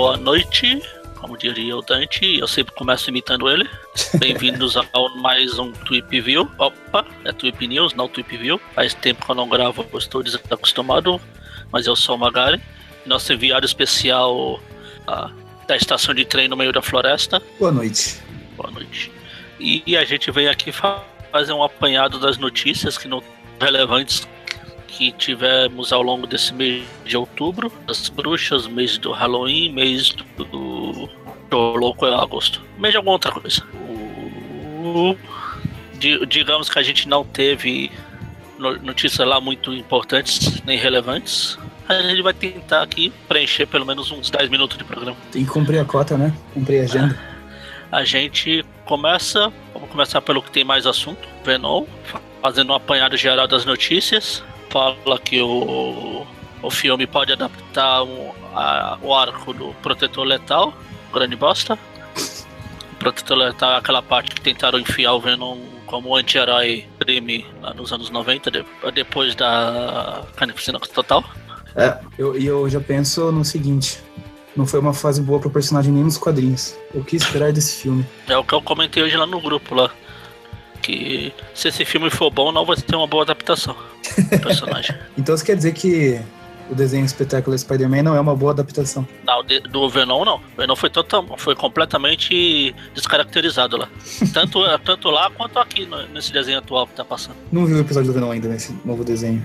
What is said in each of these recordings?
boa noite, como diria o Dante, eu sempre começo imitando ele. Bem-vindos a mais um Tweep View. Opa, é Tweep News, não Tweep View. Faz tempo que eu não gravo, eu estou desacostumado, mas eu sou o Magari. Nosso enviado especial a, da estação de trem no meio da floresta. Boa noite. Boa noite. E, e a gente vem aqui fazer um apanhado das notícias que não relevantes que tivemos ao longo desse mês de outubro, das bruxas, mês do Halloween, mês do, do, do louco em agosto, mês de alguma outra coisa. O, digamos que a gente não teve notícias lá muito importantes nem relevantes. A gente vai tentar aqui preencher pelo menos uns 10 minutos de programa. Tem que cumprir a cota, né? Cumprir a agenda. A gente começa, vamos começar pelo que tem mais assunto, Venom, fazendo um apanhado geral das notícias fala que o, o filme pode adaptar um, a, o arco do Protetor Letal, grande bosta. O Protetor Letal é aquela parte que tentaram enfiar o Venom como anti-herói crime lá nos anos 90, de, depois da Carnificina Total. É, eu, e eu já penso no seguinte: não foi uma fase boa pro personagem nem nos quadrinhos. O que esperar desse filme? É o que eu comentei hoje lá no grupo lá que se esse filme for bom, não vai ter uma boa adaptação do personagem. então você quer dizer que o desenho espetáculo Spider-Man não é uma boa adaptação? Não, do Venom não. O Venom foi, total, foi completamente descaracterizado lá. Tanto, tanto lá quanto aqui nesse desenho atual que tá passando. Não vi o episódio do Venom ainda nesse novo desenho.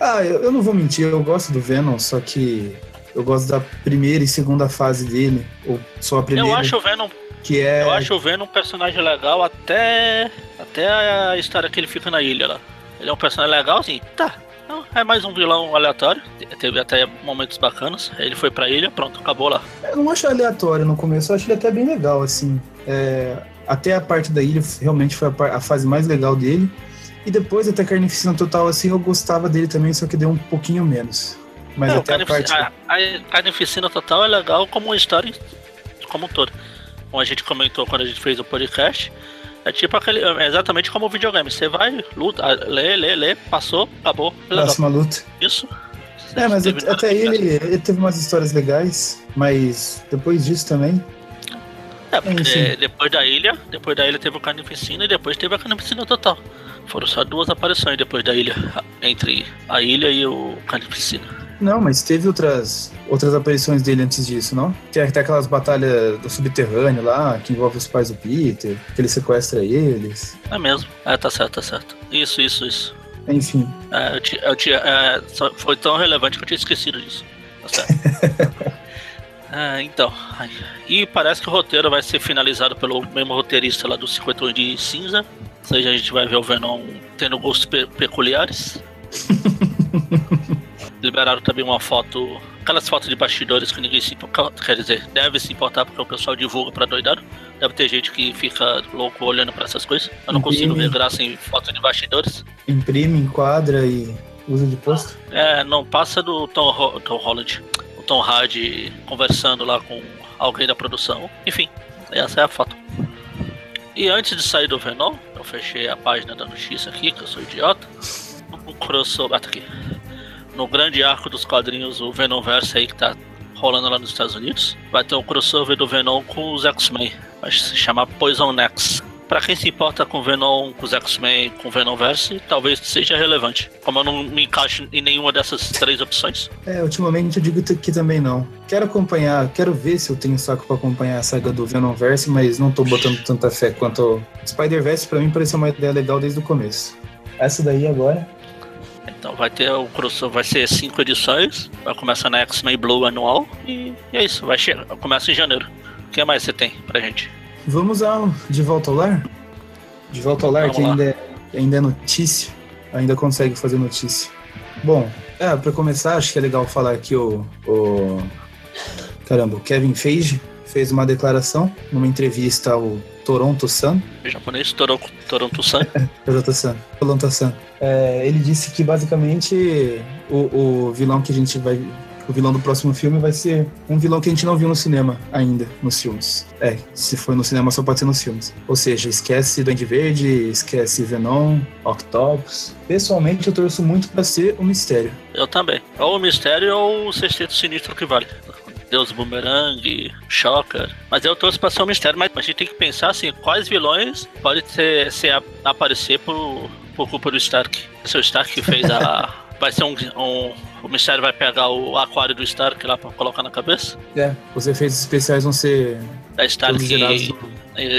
Ah, eu, eu não vou mentir, eu gosto do Venom, só que eu gosto da primeira e segunda fase dele, ou só a primeira. Eu acho o Venom que é... Eu acho o Venom um personagem legal até. Até a história que ele fica na ilha lá. Ele é um personagem legal, assim, tá. É mais um vilão aleatório. Teve até momentos bacanas. Ele foi pra ilha, pronto, acabou lá. Eu não acho aleatório no começo, eu acho ele até bem legal, assim. É... Até a parte da ilha realmente foi a, a fase mais legal dele. E depois, até Carnificina Total, assim, eu gostava dele também, só que deu um pouquinho menos. Mas não, até a parte. A, a Carnificina Total é legal como uma história como um todo como a gente comentou quando a gente fez o podcast, é tipo aquele. É exatamente como o videogame. Você vai, luta, lê, lê, lê, passou, acabou. Próxima luta. Isso. É, mas até aí ele, ele, teve umas histórias legais, mas depois disso também. É, porque depois da ilha, depois da ilha teve o Carnificina e depois teve a Carnificina Total. Foram só duas aparições depois da ilha, entre a ilha e o Carnificina. Não, mas teve outras, outras aparições dele antes disso, não? Tem até aquelas batalhas do subterrâneo lá, que envolve os pais do Peter, que ele sequestra eles. É mesmo. É, tá certo, tá certo. Isso, isso, isso. Enfim. É, eu tinha, eu tinha, é, foi tão relevante que eu tinha esquecido disso. Tá certo. É, então, e parece que o roteiro vai ser finalizado pelo mesmo roteirista lá do 51 de Cinza. Ou seja, a gente vai ver o Venom tendo gostos pe peculiares. liberaram também uma foto, aquelas fotos de bastidores que ninguém se quer dizer, deve se importar porque o pessoal divulga pra doidado. Deve ter gente que fica louco olhando pra essas coisas. Eu não Imprime. consigo ver graça em foto de bastidores. Imprime, enquadra e usa de posto? É, não passa do Tom, Tom Holland, o Tom Hardy conversando lá com alguém da produção. Enfim, essa é a foto. E antes de sair do Venom, eu fechei a página da notícia aqui, que eu sou idiota. Um crossover. Ah, tá aqui no grande arco dos quadrinhos, o Venomverse aí que tá rolando lá nos Estados Unidos, vai ter um crossover do Venom com os X-Men. Vai se chamar Poison X. Pra quem se importa com Venom, com os X-Men, com Venomverse, talvez seja relevante. Como eu não me encaixo em nenhuma dessas três opções. É, ultimamente eu digo que também não. Quero acompanhar, quero ver se eu tenho saco pra acompanhar a saga do Venomverse, mas não tô botando tanta fé quanto. Spider-Verse pra mim pareceu uma ideia legal desde o começo. Essa daí agora, então vai ter o crossover, vai ser cinco edições, vai começar na X-Men Blue anual e, e é isso, vai chegar, começa em janeiro. O que mais você tem pra gente? Vamos ao De Volta ao Lar? De Volta ao Lar, Vamos que ainda é, ainda é notícia, ainda consegue fazer notícia. Bom, é, pra começar, acho que é legal falar que o, o caramba, o Kevin Feige fez uma declaração numa entrevista ao Toronto Sun. O japonês Toronto, Toronto Sun. Toronto Sun. Toronto Sun. É, ele disse que basicamente o, o vilão que a gente vai o vilão do próximo filme vai ser um vilão que a gente não viu no cinema ainda, nos filmes. É, se for no cinema só pode ser nos filmes. Ou seja, esquece Duende Verde, esquece Venom, Octopus. Pessoalmente eu torço muito para ser o Mistério. Eu também. Ou o Mistério ou o Sexteto Sinistro que vale. Deus Boomerang, Shocker. Mas eu torço pra ser um mistério, mas a gente tem que pensar assim, quais vilões podem ser, ser aparecer por, por culpa do Stark. É o Stark que fez a. vai ser um, um, O mistério vai pegar o aquário do Stark lá pra colocar na cabeça? É, os efeitos especiais vão ser. Da Stark.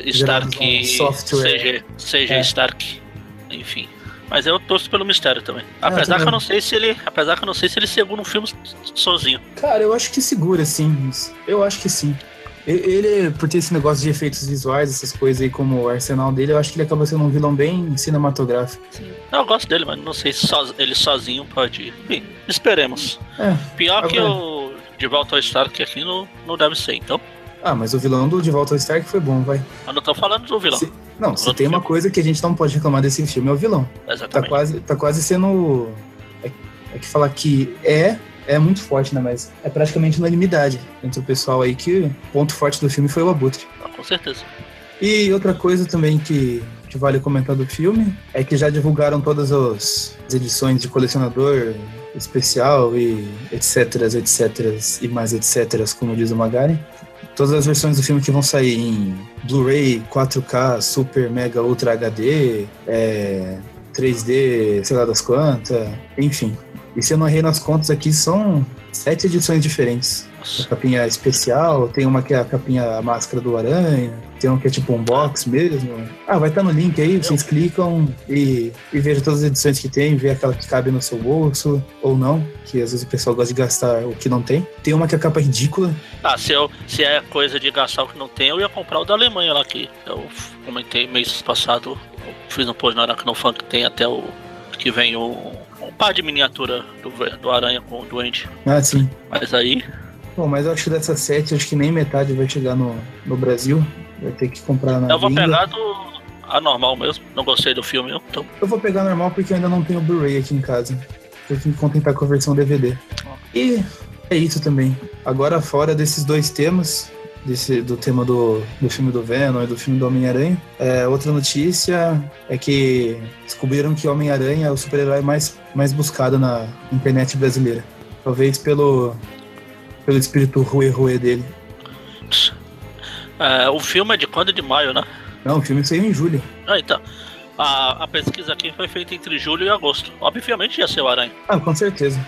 Stark. Software. CG, CG é. Stark. Enfim. Mas eu torço pelo mistério também. Ah, apesar que eu não sei se ele. Apesar que eu não sei se ele segura um filme sozinho. Cara, eu acho que segura, sim. Eu acho que sim. Ele, por ter esse negócio de efeitos visuais, essas coisas aí como o arsenal dele, eu acho que ele acaba sendo um vilão bem cinematográfico. Sim. Eu gosto dele, mas não sei se ele sozinho pode. Enfim, esperemos. É, Pior agora... que o De Volta ao Stark aqui não, não deve ser, então. Ah, mas o vilão do De Volta ao Stark foi bom, vai. Eu não tô falando do vilão. Se... Não, se tem uma coisa que a gente não pode reclamar desse filme é o vilão. Tá Exatamente. Tá quase, tá quase sendo. É, é que falar que é, é muito forte, né? Mas é praticamente unanimidade entre o pessoal aí que o ponto forte do filme foi o Abutre. Ah, com certeza. E outra coisa também que, que vale comentar do filme é que já divulgaram todas as edições de colecionador especial e etc, etc e mais etc, como diz o Magari todas as versões do filme que vão sair em Blu-ray, 4K, Super, Mega, Ultra HD, é, 3D, sei lá das quantas, enfim. E se eu não errei nas contas aqui, são sete edições diferentes. A capinha especial, tem uma que é a capinha a máscara do aranha, tem um que é tipo um box mesmo. Ah, vai estar tá no link aí, vocês clicam e, e vejam todas as edições que tem, vê aquela que cabe no seu bolso ou não, que às vezes o pessoal gosta de gastar o que não tem. Tem uma que é a capa ridícula. Ah, se, eu, se é coisa de gastar o que não tem, eu ia comprar o da Alemanha lá que eu comentei mês passado, fiz um post na Aracnofan que tem até o que vem o um par de miniatura do, do Aranha com o Duende. Ah, sim. Mas aí. Bom, mas eu acho que dessas sete, acho que nem metade vai chegar no, no Brasil. Vai ter que comprar na. Eu vou pegar do anormal mesmo. Não gostei do filme, então. Eu vou pegar normal porque eu ainda não tenho Blu-ray aqui em casa. Tenho que me contentar com a versão DVD. E é isso também. Agora, fora desses dois temas, desse, do tema do, do filme do Venom e do filme do Homem-Aranha. É, outra notícia é que descobriram que Homem-Aranha é o super-herói mais, mais buscado na internet brasileira. Talvez pelo, pelo espírito ruê-ruê dele. É, o filme é de quando? De maio, né? Não, o filme saiu em julho. Ah, então. A, a pesquisa aqui foi feita entre julho e agosto. Obviamente ia ser o Aranha. Ah, com certeza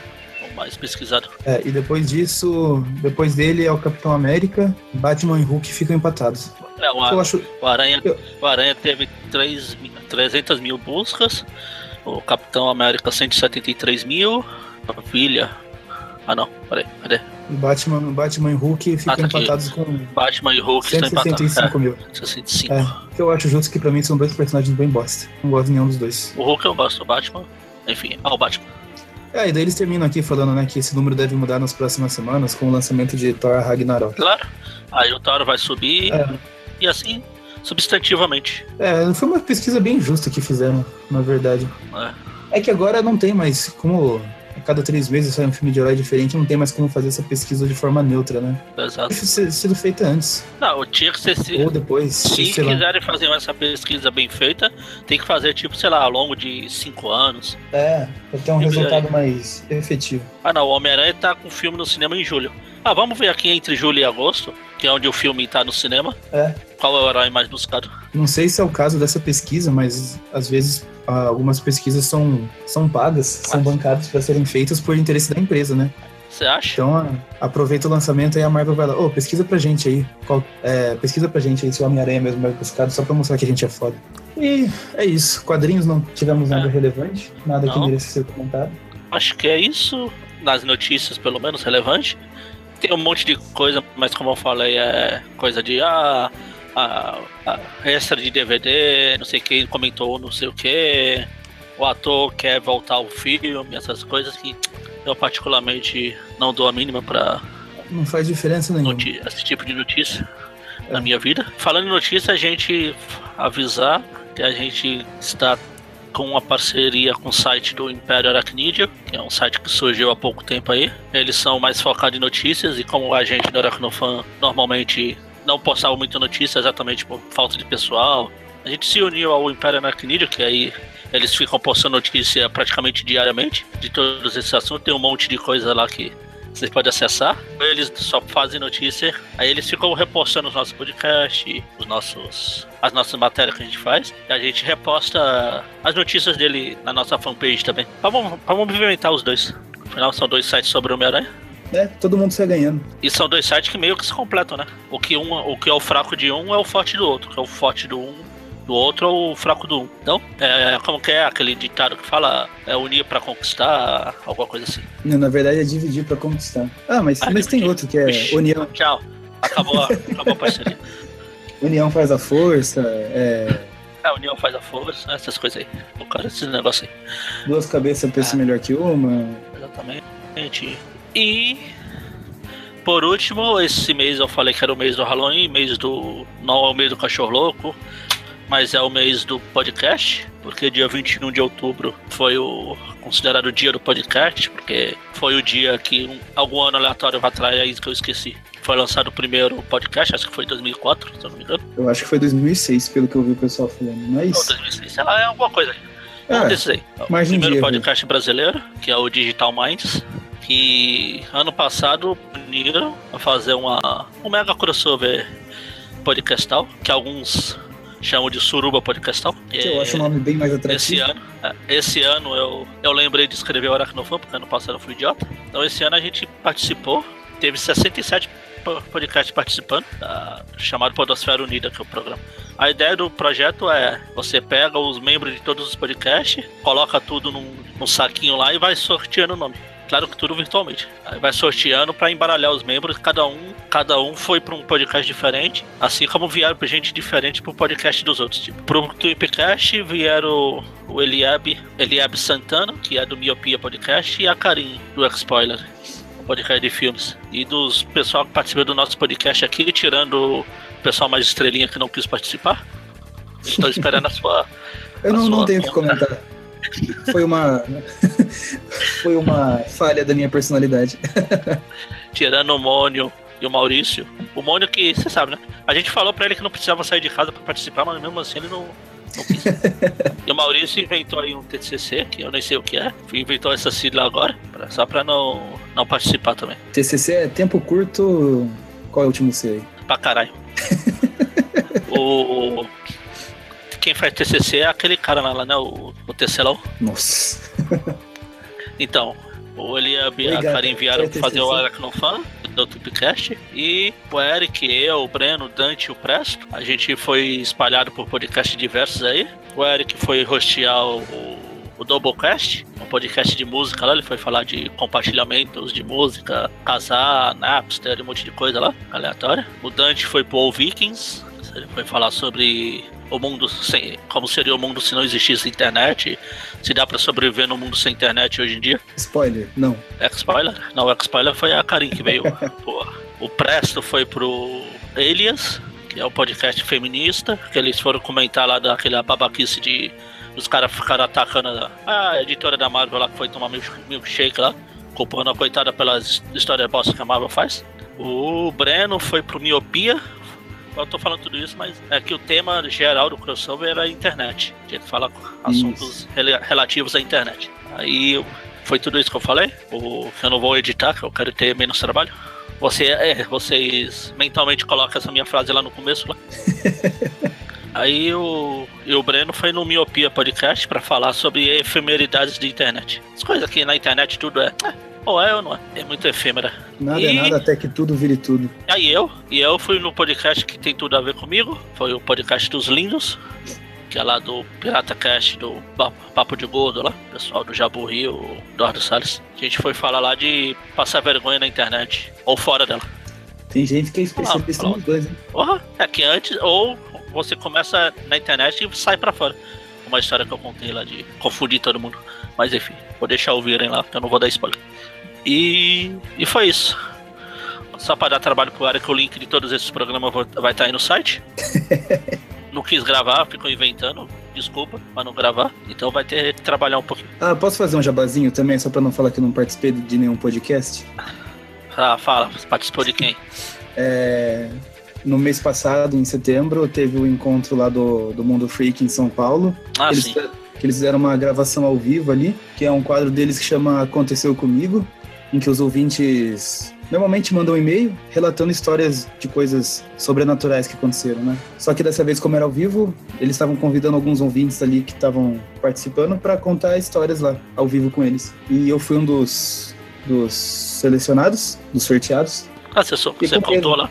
mais pesquisado. É, e depois disso, depois dele é o Capitão América, Batman e Hulk ficam empatados. É, o, Ar acho... o, Aranha, eu... o Aranha teve 3, 300 mil buscas, o Capitão América 173 mil, a Filha. Ah não, peraí, cadê? Batman, Batman e Hulk ficam tá empatados com. Batman e Hulk 165 mil. É, 65. É, que eu acho justo que pra mim são dois personagens bem bosta. Não gosto de nenhum dos dois. O Hulk eu gosto, o Batman. Enfim, ah, o Batman. É, e daí eles terminam aqui falando, né, que esse número deve mudar nas próximas semanas com o lançamento de Thor Ragnarok. Claro. Aí o Thor vai subir é. e assim, substantivamente. É, foi uma pesquisa bem justa que fizeram, na verdade. É. é que agora não tem mais como cada três meses sai um filme de herói diferente, não tem mais como fazer essa pesquisa de forma neutra, né? Exato. Deve ter sido feita antes. Não, tinha que ser. Ou depois. Se quiserem fazer essa pesquisa bem feita, tem que fazer, tipo, sei lá, ao longo de cinco anos. É, pra ter um e resultado aí. mais efetivo. Ah, não, o Homem-Aranha tá com filme no cinema em julho. Ah, vamos ver aqui entre julho e agosto, que é onde o filme tá no cinema. É. Qual é o herói mais buscado? Não sei se é o caso dessa pesquisa, mas às vezes algumas pesquisas são, são pagas, são bancadas para serem feitas por interesse da empresa, né? Você acha? Então, aproveita o lançamento e a Marvel vai lá. Ô, oh, pesquisa pra gente aí. Qual, é, pesquisa pra gente aí se o Homem-Aranha é mesmo mais buscado, só pra mostrar que a gente é foda. E é isso. Quadrinhos não tivemos nada é. relevante, nada não. que mereça ser comentado. Acho que é isso. Nas notícias, pelo menos, relevante. Tem um monte de coisa, mas como eu falei, é coisa de. Ah, a, a extra de DVD, não sei quem comentou não sei o que, o ator quer voltar ao filme, essas coisas que eu particularmente não dou a mínima pra. Não faz diferença nenhuma. Esse tipo de notícia é. na minha vida. Falando em notícia, a gente avisar que a gente está com uma parceria com o site do Império Aracnídeo, que é um site que surgiu há pouco tempo aí. Eles são mais focados em notícias e como a gente do Aracnofan normalmente não postava muita notícia exatamente por falta de pessoal. A gente se uniu ao Império Anacnídeo, que aí eles ficam postando notícia praticamente diariamente de todos esses assuntos. Tem um monte de coisa lá que Vocês podem acessar. Eles só fazem notícia. Aí eles ficam repostando os nossos podcasts, os nossos, as nossas matérias que a gente faz. E a gente reposta as notícias dele na nossa fanpage também. Vamos, vamos movimentar os dois. Afinal, são dois sites sobre o Homem-Aranha. É, todo mundo sai ganhando. E são dois sites que meio que se completam, né? O que, um, o que é o fraco de um é o forte do outro. O que é o forte do um do outro é o fraco do um. Então, é, como que é aquele ditado que fala é unir para conquistar, alguma coisa assim. Não, na verdade é dividir para conquistar. Ah, mas, ah, mas tem outro que é Ixi, união. Tchau. Acabou, acabou a parceria. União faz a força, é. A união faz a força, essas coisas aí. O cara, esse negócio aí. Duas cabeças pensa ah. melhor que uma. Exatamente. E por último, esse mês eu falei que era o mês do Halloween, mês do. Não é o mês do cachorro louco, mas é o mês do podcast, porque dia 21 de outubro foi o considerado o dia do podcast, porque foi o dia que um, algum ano aleatório vai atrás aí que eu esqueci. Foi lançado o primeiro podcast, acho que foi 2004, se eu não me engano. Eu acho que foi 2006, pelo que eu vi o pessoal falando, mas... Não, 2006, sei lá, é alguma coisa aí. É, um aí. O primeiro dia, podcast viu? brasileiro, que é o Digital Minds, que ano passado uniram a fazer uma, um mega crossover podcastal, que alguns chamam de Suruba Podcastal. Que eu acho o nome bem mais atrativo. Esse ano, é, esse ano eu, eu lembrei de escrever o Aracnofan, porque ano passado eu fui idiota. Então esse ano a gente participou, teve 67 podcasts participando, da, chamado Podosfera Unida, que é o programa. A ideia do projeto é você pega os membros de todos os podcasts, coloca tudo num, num saquinho lá e vai sorteando o nome. Claro que tudo virtualmente. Aí vai sorteando para embaralhar os membros, cada um, cada um foi para um podcast diferente, assim como vieram gente diferente pro podcast dos outros. Tipo, pro Tweepcast vieram o Eliab, Eliab Santana, que é do Miopia Podcast, e a Karim, do X-Spoiler podcast de filmes. E dos pessoal que participou do nosso podcast aqui, tirando o pessoal mais estrelinha que não quis participar. Estou esperando a sua. Eu não, não tenho que comentar. Foi uma. Foi uma falha da minha personalidade. Tirando o Mônio e o Maurício. O Mônio que, você sabe, né? A gente falou pra ele que não precisava sair de casa pra participar, mas mesmo assim ele não, não quis. e o Maurício inventou aí um TCC, que eu nem sei o que é. Inventou essa sigla agora, só pra não, não participar também. TCC é tempo curto. Qual é o último C aí? Pra caralho. o, quem faz TCC é aquele cara lá, né? O, o Tecelão. Nossa. então, o ele e a Karen enviaram pra fazer o Aracnofan do Tupcast. E o Eric, eu, o Breno, o Dante e o Presto. A gente foi espalhado por podcasts diversos aí. O Eric foi hostear o, o Doublecast, um podcast de música lá. Ele foi falar de compartilhamentos de música, casar, Napster, um monte de coisa lá, aleatória. O Dante foi pro All Vikings. Ele foi falar sobre o mundo sem, como seria o mundo se não existisse internet, se dá para sobreviver no mundo sem internet hoje em dia. Spoiler, não. X-Spoiler? Não, o X-Spoiler foi a Karin que veio. o Presto foi pro Alias, que é o podcast feminista, que eles foram comentar lá daquela babaquice de os caras ficaram atacando a, a, editora da Marvel lá que foi tomar milkshake lá, culpando a coitada pelas histórias bosta que a Marvel faz. O Breno foi pro Miopia, eu tô falando tudo isso, mas é que o tema geral do crossover era a internet. Gente fala assuntos rel relativos à internet. Aí foi tudo isso que eu falei. O, eu não vou editar, que eu quero ter menos trabalho. Você, é, vocês mentalmente colocam essa minha frase lá no começo lá. Aí o, e o Breno foi no Miopia Podcast para falar sobre efemeridades de internet. As coisas que na internet tudo é. é ou é ou não é? É muito efêmera. Nada é e... é nada até que tudo vire tudo. Aí eu, e eu fui no podcast que tem tudo a ver comigo. Foi o podcast dos lindos. Que é lá do Pirata Cast, do Papo de Gordo lá, pessoal do Jabu Rio, Eduardo Salles. A gente foi falar lá de passar vergonha na internet, ou fora dela. Tem gente que é especialista nos dois, hein? Porra, é que antes, ou você começa na internet e sai pra fora. Uma história que eu contei lá de confundir todo mundo. Mas enfim, vou deixar ouvirem lá, que eu não vou dar spoiler. E, e foi isso. Só para dar trabalho pro área que o link de todos esses programas vai estar aí no site. não quis gravar, ficou inventando. Desculpa, para não gravar. Então vai ter que trabalhar um pouquinho. Ah, posso fazer um jabazinho também, só para não falar que não participei de nenhum podcast? Ah, fala, participou de quem? é, no mês passado, em setembro, teve o encontro lá do, do Mundo Freak em São Paulo. Ah, eles, sim. Que eles fizeram uma gravação ao vivo ali, que é um quadro deles que chama Aconteceu Comigo. Em que os ouvintes normalmente mandam um e-mail relatando histórias de coisas sobrenaturais que aconteceram, né? Só que dessa vez, como era ao vivo, eles estavam convidando alguns ouvintes ali que estavam participando para contar histórias lá, ao vivo com eles. E eu fui um dos, dos selecionados, dos sorteados. Ah, você, só, você contou lá?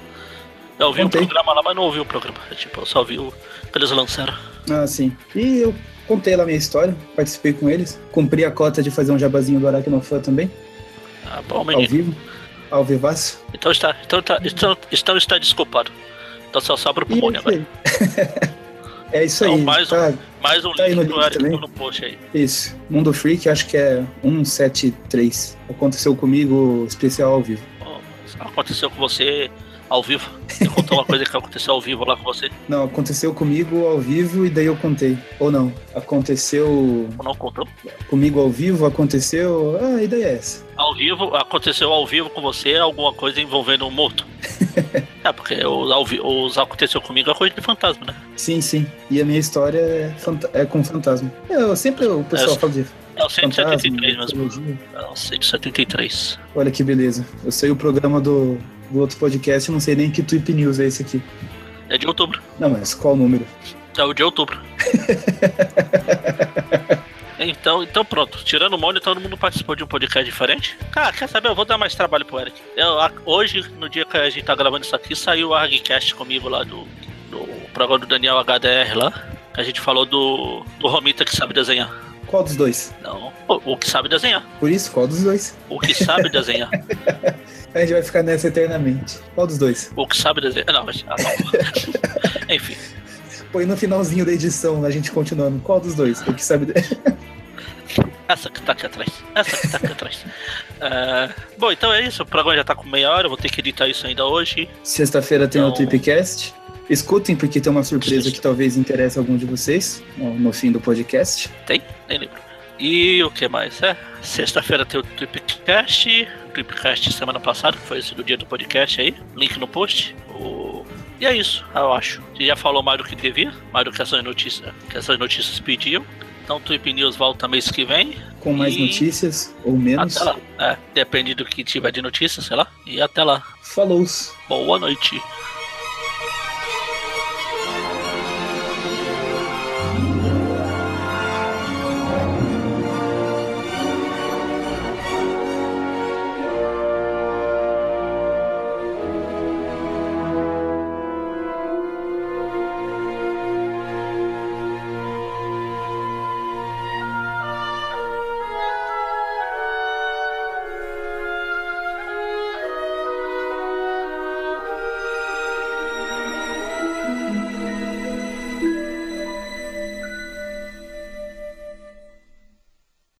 Eu ouvi o um programa lá, mas não ouvi o programa. É, tipo, eu só vi o que eles lançaram. Ah, sim. E eu contei lá a minha história, participei com eles, cumpri a cota de fazer um jabazinho do Aracnofã também. Ah, bom, menino. Ao vivo. Ao vivaço. Então está, então está, então, então está desculpado. Então só sobra o pulmônio agora. é isso então, aí. Mais tá, um, mais um tá link no, Eric, no post aí. Isso. Mundo Freak, acho que é 173. Aconteceu comigo, especial ao vivo. Oh, aconteceu com você ao vivo? Você contou uma coisa que aconteceu ao vivo lá com você? Não, aconteceu comigo ao vivo e daí eu contei. Ou não? Aconteceu. Ou não contou? Comigo ao vivo aconteceu. Ah, a ideia é essa. Ao vivo, aconteceu ao vivo com você alguma coisa envolvendo um morto? é, porque os, os aconteceu comigo é coisa de fantasma, né? Sim, sim. E a minha história é, é com fantasma. É, eu sempre o pessoal é, fala de. É o 173 mesmo. É o 173. Olha que beleza. Eu sei o programa do do outro podcast, eu não sei nem que Tweep News é esse aqui. É de outubro. Não, mas qual o número? É o de outubro. então, então pronto. Tirando o Mônio, todo mundo participou de um podcast diferente. Cara, quer saber? Eu vou dar mais trabalho pro Eric. Eu, hoje, no dia que a gente tá gravando isso aqui, saiu o ArgCast comigo lá do, do programa do Daniel HDR lá. A gente falou do, do Romita que sabe desenhar. Qual dos dois? Não, o, o que sabe desenhar. Por isso, qual dos dois? O que sabe desenhar. A gente vai ficar nessa eternamente. Qual dos dois? O que sabe desenhar. Não, mas. Ah, não. Enfim. Põe no finalzinho da edição a gente continuando. Qual dos dois? O que sabe. Essa que tá aqui atrás. Essa que tá aqui atrás. Uh, bom, então é isso. O programa já tá com meia hora. Eu vou ter que editar isso ainda hoje. Sexta-feira tem então... o Tripcast. Escutem, porque tem uma surpresa que talvez interesse algum de vocês no fim do podcast. Tem? Nem lembro. E o que mais? É, sexta-feira tem o Tripcast. Tripcast semana passada, que foi esse do dia do podcast aí. Link no post. O... E é isso, eu acho. Você já falou mais do que devia, mais do que essas notícias, que essas notícias pediam. Então Trip News volta mês que vem. Com mais e... notícias ou menos. Até lá. É, depende do que tiver de notícias, sei lá. E até lá. Falou. Boa noite.